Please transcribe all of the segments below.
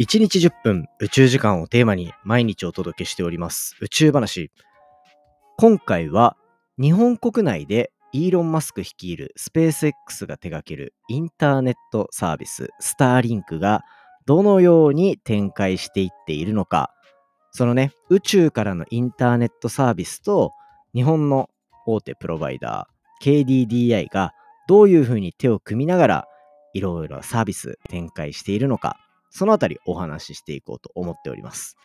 1日10分宇宙時間をテーマに毎日お届けしております。宇宙話。今回は日本国内でイーロン・マスク率いるスペース X が手掛けるインターネットサービススターリンクがどのように展開していっているのか、そのね、宇宙からのインターネットサービスと日本の大手プロバイダー KDDI がどういうふうに手を組みながらいろいろサービス展開しているのか、そのあたりお話ししていこうと思っております。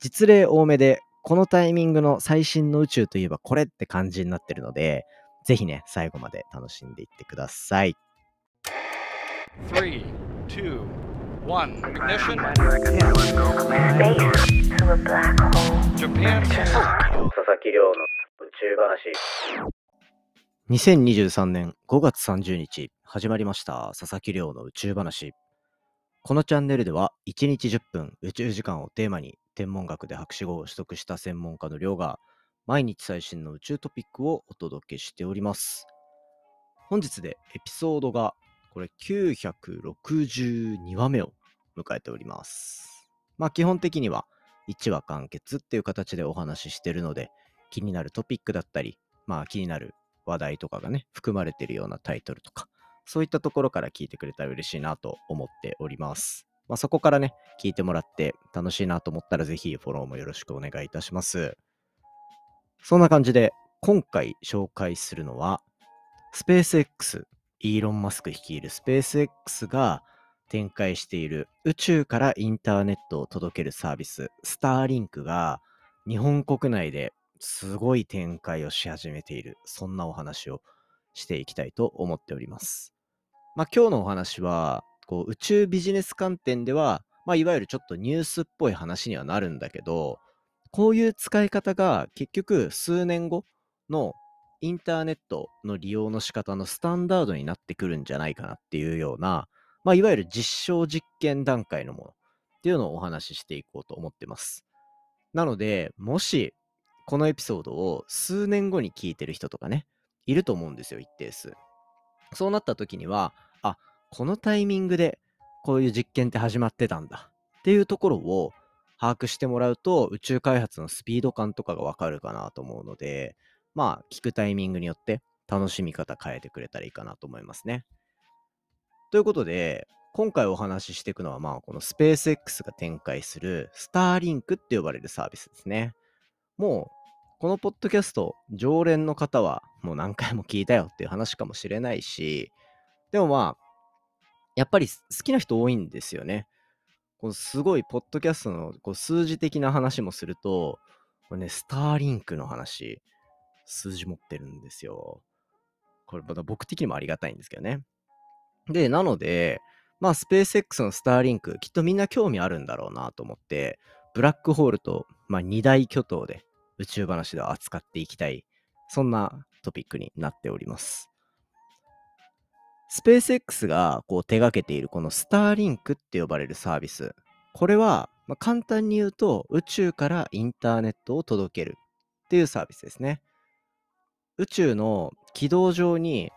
実例多めで、このタイミングの最新の宇宙といえばこれって感じになってるので、ぜひね、最後まで楽しんでいってください。3, 2, 1, ignition. Japan. 佐々木亮の宇宙話。2023年5月30日、始まりました佐々木亮の宇宙話。このチャンネルでは1日10分宇宙時間をテーマに天文学で博士号を取得した専門家の亮が毎日最新の宇宙トピックをお届けしております。本日でエピソードがこれ962話目を迎えております。まあ基本的には1話完結っていう形でお話ししてるので気になるトピックだったりまあ気になる話題とかがね含まれてるようなタイトルとかそういったところから聞いてくれたら嬉しいなと思っております。まあ、そこからね、聞いてもらって楽しいなと思ったらぜひフォローもよろしくお願いいたします。そんな感じで、今回紹介するのは、スペース X、イーロン・マスク率いるスペース X が展開している宇宙からインターネットを届けるサービス、スターリンクが日本国内ですごい展開をし始めている、そんなお話をしていきたいと思っております。まあ、今日のお話は、こう宇宙ビジネス観点では、まあ、いわゆるちょっとニュースっぽい話にはなるんだけど、こういう使い方が結局数年後のインターネットの利用の仕方のスタンダードになってくるんじゃないかなっていうような、まあ、いわゆる実証実験段階のものっていうのをお話ししていこうと思ってます。なので、もしこのエピソードを数年後に聞いてる人とかね、いると思うんですよ、一定数。そうなった時には、このタイミングでこういう実験って始まってたんだっていうところを把握してもらうと宇宙開発のスピード感とかがわかるかなと思うので、まあ聞くタイミングによって楽しみ方変えてくれたらいいかなと思いますね。ということで、今回お話ししていくのは、まあ、このスペース X が展開するスターリンクって呼ばれるサービスですね。もう、このポッドキャスト、常連の方はもう何回も聞いたよっていう話かもしれないし、でもまあ、やっぱり好きな人多いんですよね。このすごい、ポッドキャストのこう数字的な話もすると、これね、スターリンクの話、数字持ってるんですよ。これまた僕的にもありがたいんですけどね。で、なので、まあ、スペース X のスターリンク、きっとみんな興味あるんだろうなと思って、ブラックホールと、まあ、二大巨頭で宇宙話では扱っていきたい、そんなトピックになっております。スペース X がこう手掛けているこのスターリンクって呼ばれるサービス。これは、ま、簡単に言うと宇宙からインターネットを届けるっていうサービスですね。宇宙の軌道上に、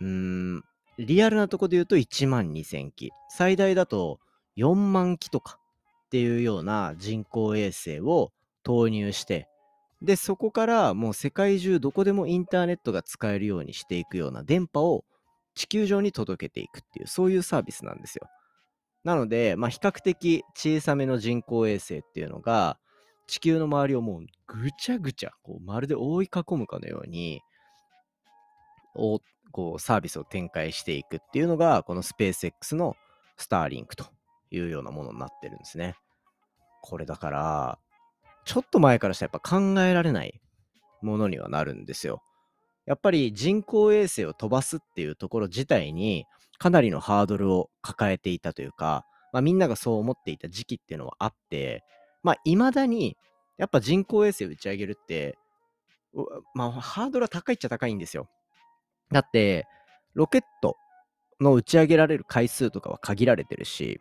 うーん、リアルなとこで言うと1万2000機。最大だと4万機とかっていうような人工衛星を投入して、で、そこからもう世界中どこでもインターネットが使えるようにしていくような電波を地球上に届けていくっていう、そういうサービスなんですよ。なので、まあ、比較的小さめの人工衛星っていうのが、地球の周りをもうぐちゃぐちゃ、こうまるで覆い囲むかのように、おこうサービスを展開していくっていうのが、このスペース X のスターリンクというようなものになってるんですね。これだから、ちょっと前からしたらやっぱ考えられないものにはなるんですよ。やっぱり人工衛星を飛ばすっていうところ自体にかなりのハードルを抱えていたというか、まあ、みんながそう思っていた時期っていうのはあって、まあ、未だにやっぱ人工衛星を打ち上げるって、まあ、ハードルは高いっちゃ高いんですよ。だって、ロケットの打ち上げられる回数とかは限られてるし、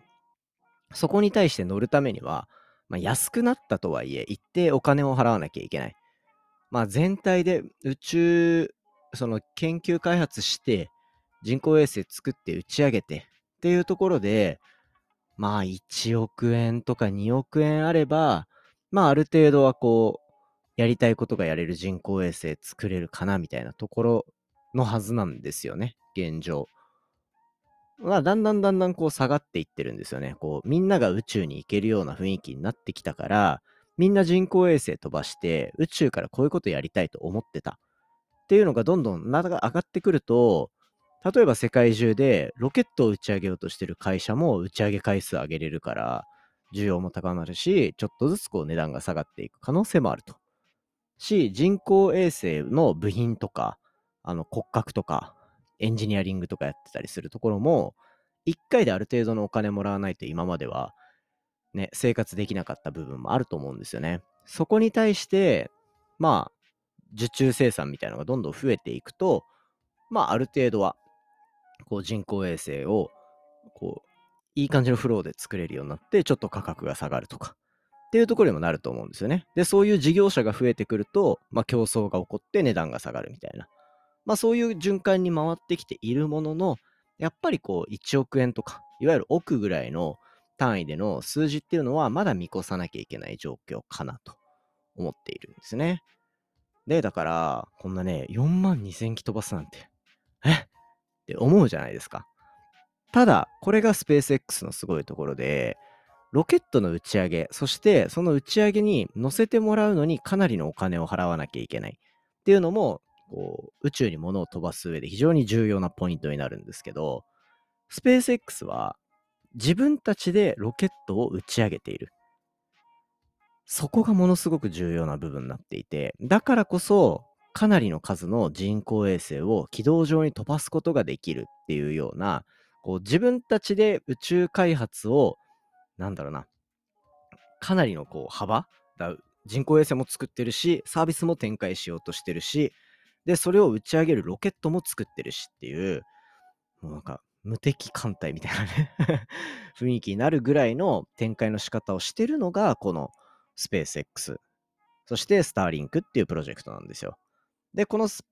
そこに対して乗るためには、まあ、安くなったとはいえ、一定お金を払わなきゃいけない。まあ、全体で宇宙その研究開発して、人工衛星作って打ち上げてっていうところで、まあ1億円とか2億円あれば、まあある程度はこう、やりたいことがやれる人工衛星作れるかなみたいなところのはずなんですよね、現状。まあだんだんだんだんこう下がっていってるんですよね。こうみんなが宇宙に行けるような雰囲気になってきたから、みんな人工衛星飛ばして宇宙からこういうことやりたいと思ってた。っていうのがどんどん上がってくると、例えば世界中でロケットを打ち上げようとしてる会社も打ち上げ回数上げれるから、需要も高まるし、ちょっとずつこう値段が下がっていく可能性もあると。し、人工衛星の部品とか、あの骨格とか、エンジニアリングとかやってたりするところも、1回である程度のお金もらわないと今までは、ね、生活できなかった部分もあると思うんですよね。そこに対して、まあ、受注生産みたいなのがどんどん増えていくと、まあ、ある程度はこう人工衛星をこういい感じのフローで作れるようになってちょっと価格が下がるとかっていうところにもなると思うんですよね。でそういう事業者が増えてくると、まあ、競争が起こって値段が下がるみたいな、まあ、そういう循環に回ってきているもののやっぱりこう1億円とかいわゆる億ぐらいの単位での数字っていうのはまだ見越さなきゃいけない状況かなと思っているんですね。で、だから、こんなね、4万2000機飛ばすなんて、え？って思うじゃないですか。ただ、これがスペース X のすごいところで、ロケットの打ち上げ、そしてその打ち上げに乗せてもらうのにかなりのお金を払わなきゃいけないっていうのも、こう宇宙に物を飛ばす上で非常に重要なポイントになるんですけど、スペース X は自分たちでロケットを打ち上げている。そこがものすごく重要な部分になっていて、だからこそ、かなりの数の人工衛星を軌道上に飛ばすことができるっていうような、こう自分たちで宇宙開発を、なんだろうな、かなりのこう幅だ人工衛星も作ってるし、サービスも展開しようとしてるし、で、それを打ち上げるロケットも作ってるしっていう、もうなんか無敵艦隊みたいなね 雰囲気になるぐらいの展開の仕方をしてるのが、このスペース X、そしてスターリンクっていうプロジェクトなんですよ。で、このス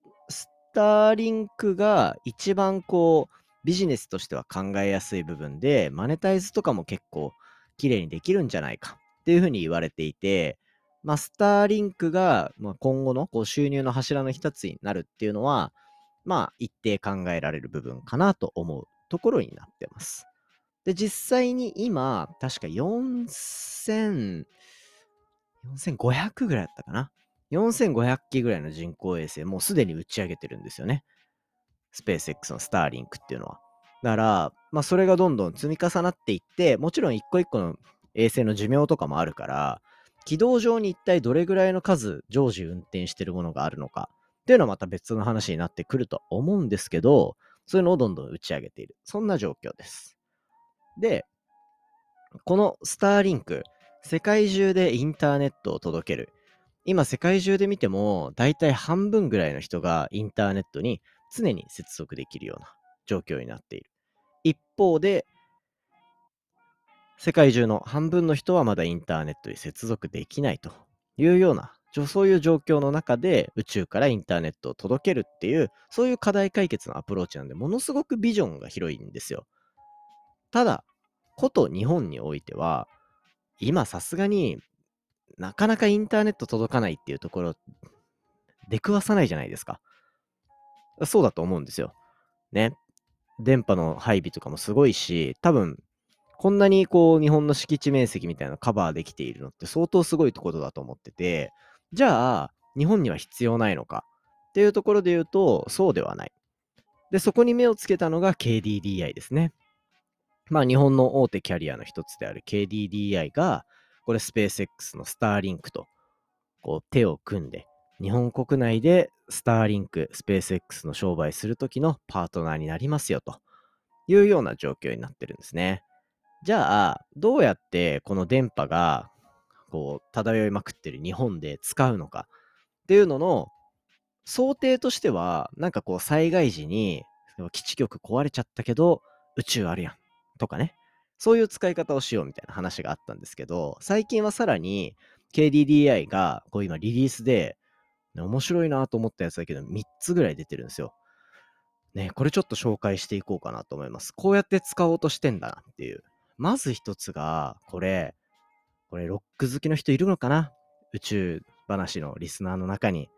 ターリンクが一番こう、ビジネスとしては考えやすい部分で、マネタイズとかも結構綺麗にできるんじゃないかっていうふうに言われていて、まあ、スターリンクが今後のこう収入の柱の一つになるっていうのは、まあ、一定考えられる部分かなと思うところになってます。で、実際に今、確か4000、4500ぐらいだったかな。4500機ぐらいの人工衛星、もうすでに打ち上げてるんですよね。スペース X のスターリンクっていうのは。だから、まあ、それがどんどん積み重なっていって、もちろん一個一個の衛星の寿命とかもあるから、軌道上に一体どれぐらいの数常時運転してるものがあるのかっていうのはまた別の話になってくると思うんですけど、そういうのをどんどん打ち上げている。そんな状況です。で、このスターリンク、世界中でインターネットを届ける。今世界中で見ても、だいたい半分ぐらいの人がインターネットに常に接続できるような状況になっている。一方で、世界中の半分の人はまだインターネットに接続できないというような、そういう状況の中で宇宙からインターネットを届けるっていう、そういう課題解決のアプローチなんで、ものすごくビジョンが広いんですよ。ただ、こと日本においては、今さすがになかなかインターネット届かないっていうところ、出くわさないじゃないですか。そうだと思うんですよ。ね。電波の配備とかもすごいし、多分、こんなにこう、日本の敷地面積みたいなのカバーできているのって相当すごいところだと思ってて、じゃあ、日本には必要ないのか？っていうところで言うと、そうではない。で、そこに目をつけたのが KDDI ですね。まあ、日本の大手キャリアの一つである KDDI が、これスペース X のスターリンクとこう手を組んで、日本国内でスターリンク、スペース X の商売するときのパートナーになりますよというような状況になってるんですね。じゃあ、どうやってこの電波がこう漂いまくってる日本で使うのかっていうのの想定としては、なんかこう災害時に基地局壊れちゃったけど宇宙あるやんとかね。そういう使い方をしようみたいな話があったんですけど、最近はさらに KDDI がこう今リリースで、面白いなと思ったやつだけど3つぐらい出てるんですよ。ね、これちょっと紹介していこうかなと思います。こうやって使おうとしてんだなっていうまず一つが、これ、これロック好きの人いるのかな？宇宙話のリスナーの中に。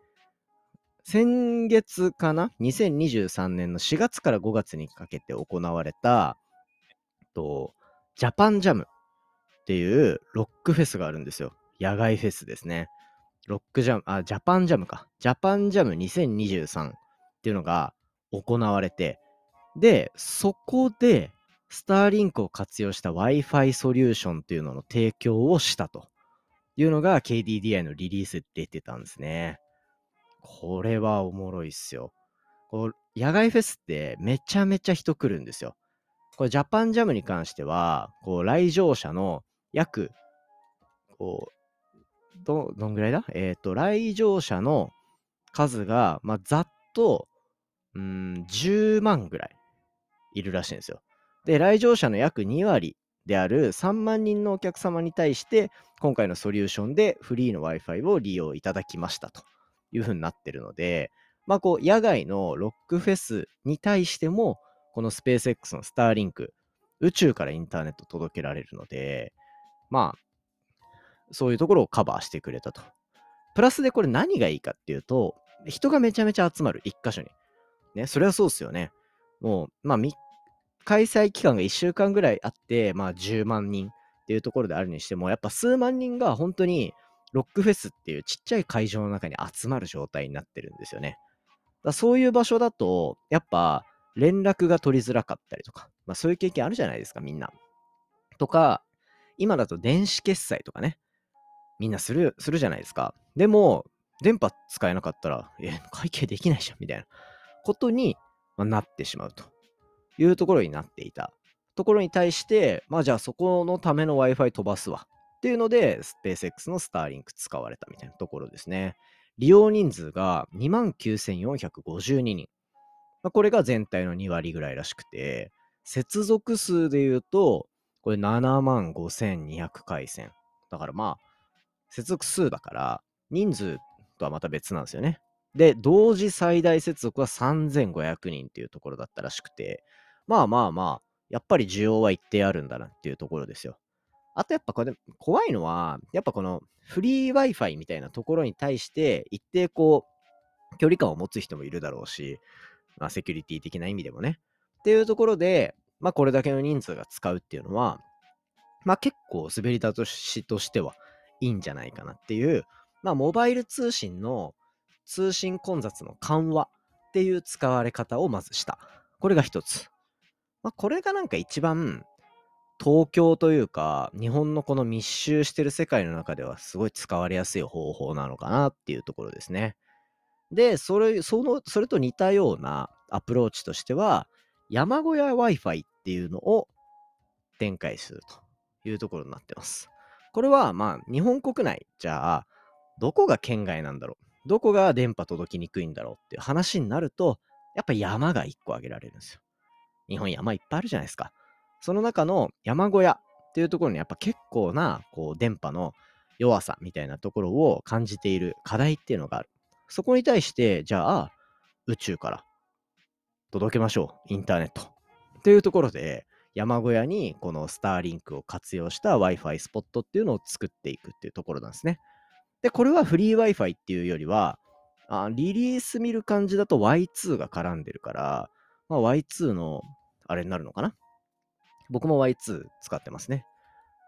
先月かな ?2023 年の4月から5月にかけて行われた、と、ジャパンジャムっていうロックフェスがあるんですよ。野外フェスですね。ロックジャム、あ、ジャパンジャムか。ジャパンジャム2023っていうのが行われて、で、そこで、スターリンクを活用した Wi-Fi ソリューションっていうのの提供をしたというのが KDDI のリリースで出てたんですね。これはおもろいっすよ。こう野外フェスってめちゃめちゃ人来るんですよ。これジャパンジャムに関しては、こう来場者の約、こう、ど、どんぐらいだ？えっ、ー、と、来場者の数が、まあ、ざっと、うん、10万ぐらいいるらしいんですよ。で、来場者の約2割である3万人のお客様に対して、今回のソリューションでフリーの Wi-Fi を利用いただきましたというふうになってるので、まあ、こう、野外のロックフェスに対しても、このスペース X のスターリンク、宇宙からインターネット届けられるので、まあ、そういうところをカバーしてくれたと。プラスでこれ何がいいかっていうと、人がめちゃめちゃ集まる、一箇所に。ね、それはそうっすよね。もう、まあ、開催期間が1週間ぐらいあって、まあ、10万人っていうところであるにしても、やっぱ数万人が本当にロックフェスっていうちっちゃい会場の中に集まる状態になってるんですよね。だそういう場所だと、やっぱ連絡が取りづらかったりとか、まあそういう経験あるじゃないですか、みんな。とか、今だと電子決済とかね、みんなする、するじゃないですか。でも、電波使えなかったら、え、会計できないじゃん、みたいなことになってしまうというところになっていたところに対して、まあじゃあそこのための Wi-Fi 飛ばすわっていうので、スペース X のスターリンク使われたみたいなところですね。利用人数が29,452人。まあ、これが全体の2割ぐらいらしくて、接続数で言うと、これ7万5200回線。だからまあ、接続数だから、人数とはまた別なんですよね。で、同時最大接続は3500人っていうところだったらしくて、まあまあまあ、やっぱり需要は一定あるんだなっていうところですよ。あとやっぱこれ、怖いのは、やっぱこのフリー Wi-Fi みたいなところに対して、一定こう、距離感を持つ人もいるだろうし、まあセキュリティ的な意味でもね。っていうところで、まあこれだけの人数が使うっていうのは、まあ結構滑り出しとしてはいいんじゃないかなっていう、まあモバイル通信の通信混雑の緩和っていう使われ方をまずした。これが一つ。まあこれがなんか一番東京というか、日本のこの密集してる世界の中ではすごい使われやすい方法なのかなっていうところですね。で、それ、その、それと似たようなアプローチとしては、山小屋 Wi-Fi っていうのを展開するというところになってます。これは、まあ、日本国内、じゃあ、どこが県外なんだろう？どこが電波届きにくいんだろうっていう話になると、やっぱ山が1個挙げられるんですよ。日本山いっぱいあるじゃないですか。その中の山小屋っていうところにやっぱ結構なこう電波の弱さみたいなところを感じている課題っていうのがある。そこに対して、じゃあ宇宙から届けましょう。インターネット。っていうところで、山小屋にこのスターリンクを活用した Wi-Fi スポットっていうのを作っていくっていうところなんですね。で、これはフリー Wi-Fi っていうよりは、あリリース見る感じだと Y2 が絡んでるから、まあ、Y2 のあれになるのかな？僕も Y2 使ってますね。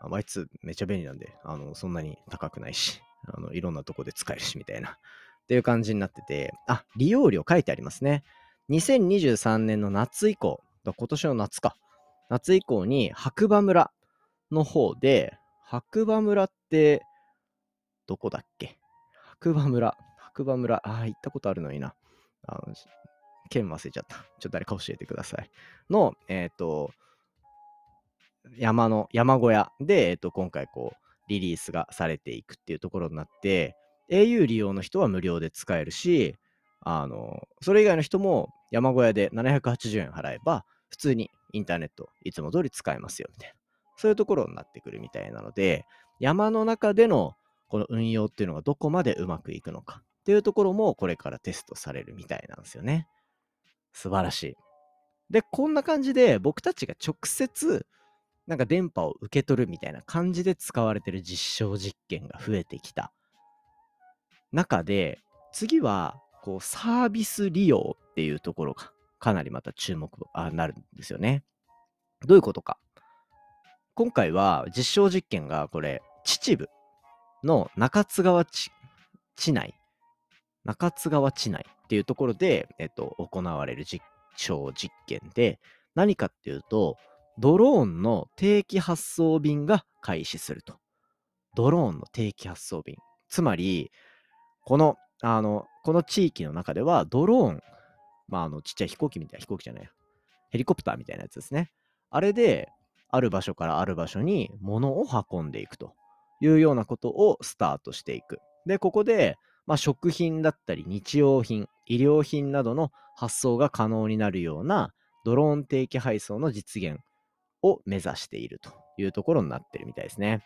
Y2 めっちゃ便利なんで、あの、そんなに高くないし、あの、いろんなとこで使えるし、みたいな。っていう感じになってて、あ、利用料書いてありますね。2023年の夏以降、今年の夏か。夏以降に白馬村の方で、白馬村って、どこだっけ？白馬村。白馬村。ああ、行ったことあるのにな。あの県忘れちゃった。ちょっと誰か教えてください。の、えっ、ー、と、山の、山小屋で、えっと、今回こう、リリースがされていくっていうところになって、au 利用の人は無料で使えるし、あの、それ以外の人も山小屋で780円払えば、普通にインターネットいつも通り使えますよ、みたいな。そういうところになってくるみたいなので、山の中でのこの運用っていうのがどこまでうまくいくのかっていうところもこれからテストされるみたいなんですよね。素晴らしい。で、こんな感じで僕たちが直接なんか電波を受け取るみたいな感じで使われてる実証実験が増えてきた中で次はこうサービス利用っていうところがかなりまた注目あなるんですよね。どういうことか。今回は実証実験がこれ秩父の中津川地内中津川地内っていうところで、えっと、行われる実証実験で何かっていうとドローンの定期発送便が開始すると。ドローンの定期発送便。つまり、この、あの、この地域の中では、ドローン、まあ、あの、ちっちゃい飛行機みたいな、飛行機じゃないヘリコプターみたいなやつですね。あれで、ある場所からある場所に物を運んでいくというようなことをスタートしていく。で、ここで、まあ、食品だったり日用品、医療品などの発送が可能になるようなドローン定期配送の実現を目指しているというところになってるみたいですね。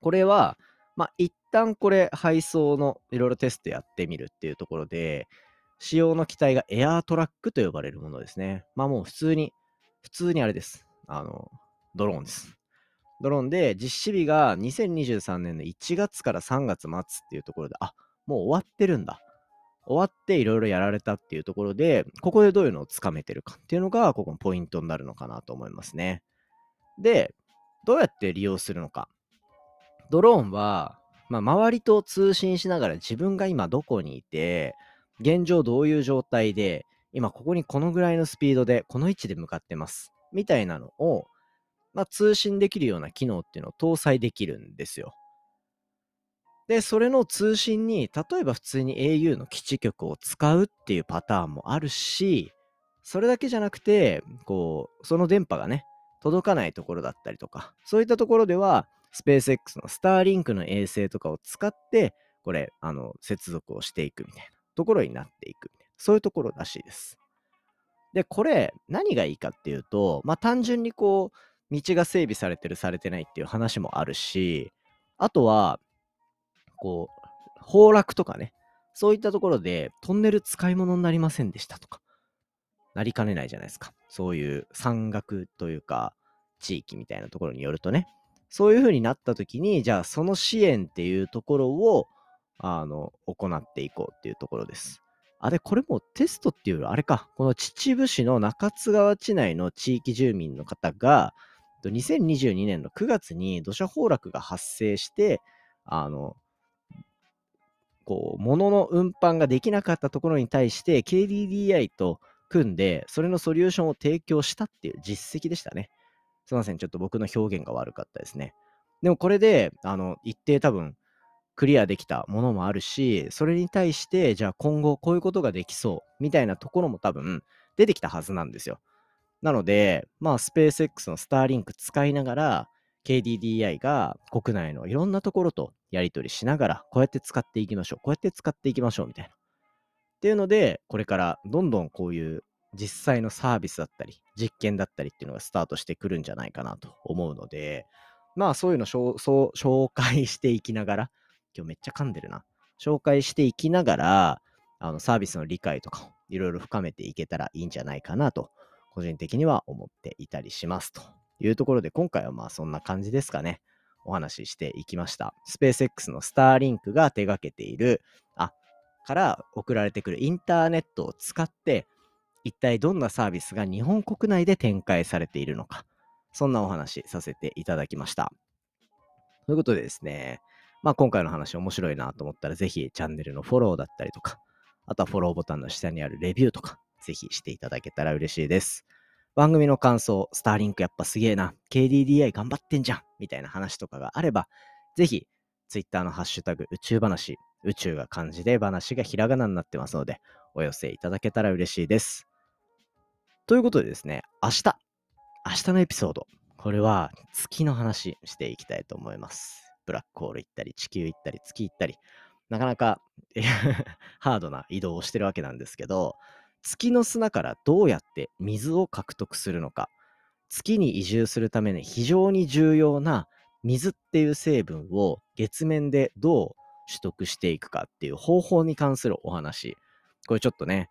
これは、まあ、一旦これ配送のいろいろテストやってみるっていうところで、使用の機体がエアートラックと呼ばれるものですね。まあもう普通に、普通にあれです。あの、ドローンです。ドローンで実施日が2023年の1月から3月末っていうところで、あ、もう終わってるんだ。終わっていろいろやられたっていうところで、ここでどういうのをつかめてるかっていうのが、ここのポイントになるのかなと思いますね。で、どうやって利用するのか。ドローンは、まあ、周りと通信しながら自分が今どこにいて、現状どういう状態で、今ここにこのぐらいのスピードで、この位置で向かってます。みたいなのを、まあ、通信できるような機能っていうのを搭載できるんですよ。で、それの通信に、例えば普通に au の基地局を使うっていうパターンもあるし、それだけじゃなくて、こう、その電波がね、届かないところだったりとか、そういったところでは、スペース X のスターリンクの衛星とかを使って、これ、あの、接続をしていくみたいなところになっていくみたいな、そういうところらしいです。で、これ、何がいいかっていうと、まあ、単純にこう、道が整備されてる、されてないっていう話もあるし、あとは、こう、崩落とかね、そういったところでトンネル使い物になりませんでしたとか、なりかねないじゃないですか。そういう山岳というか、地域みたいなところによるとね、そういう風になった時に、じゃあその支援っていうところを、あの、行っていこうっていうところです。あれ、これもテストっていうよりあれか、この秩父市の中津川地内の地域住民の方が、2022年の9月に土砂崩落が発生して、あの、こう、物の運搬ができなかったところに対して KDDI と組んで、それのソリューションを提供したっていう実績でしたね。すいません、ちょっと僕の表現が悪かったですね。でもこれで、あの、一定多分、クリアできたものもあるし、それに対して、じゃあ今後こういうことができそう、みたいなところも多分出てきたはずなんですよ。なので、まあ、スペース X のスターリンク使いながら、KDDI が国内のいろんなところとやり取りしながら、こうやって使っていきましょう、こうやって使っていきましょうみたいな。っていうので、これからどんどんこういう実際のサービスだったり、実験だったりっていうのがスタートしてくるんじゃないかなと思うので、まあそういうのそう紹介していきながら、今日めっちゃ噛んでるな。紹介していきながら、あのサービスの理解とかをいろいろ深めていけたらいいんじゃないかなと、個人的には思っていたりしますというところで、今回はまあそんな感じですかね。お話ししていきました。スペース X のスターリンクが手掛けている、あ、から送られてくるインターネットを使って、一体どんなサービスが日本国内で展開されているのか、そんなお話させていただきました。ということでですね、まあ今回の話面白いなと思ったら、ぜひチャンネルのフォローだったりとか、あとはフォローボタンの下にあるレビューとか、ぜひしていただけたら嬉しいです。番組の感想、スターリンクやっぱすげえな、KDDI 頑張ってんじゃん、みたいな話とかがあれば、ぜひ、Twitter のハッシュタグ、宇宙話、宇宙が漢字で話がひらがなになってますので、お寄せいただけたら嬉しいです。ということでですね、明日、明日のエピソード、これは月の話していきたいと思います。ブラックホール行ったり、地球行ったり、月行ったり、なかなか ハードな移動をしてるわけなんですけど、月の砂からどうやって水を獲得するのか、月に移住するために非常に重要な水っていう成分を月面でどう取得していくかっていう方法に関するお話。これちょっとね、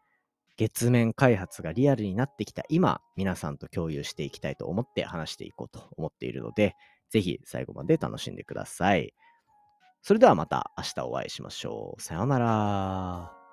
月面開発がリアルになってきた今、皆さんと共有していきたいと思って話していこうと思っているので、ぜひ最後まで楽しんでください。それではまた明日お会いしましょう。さようなら。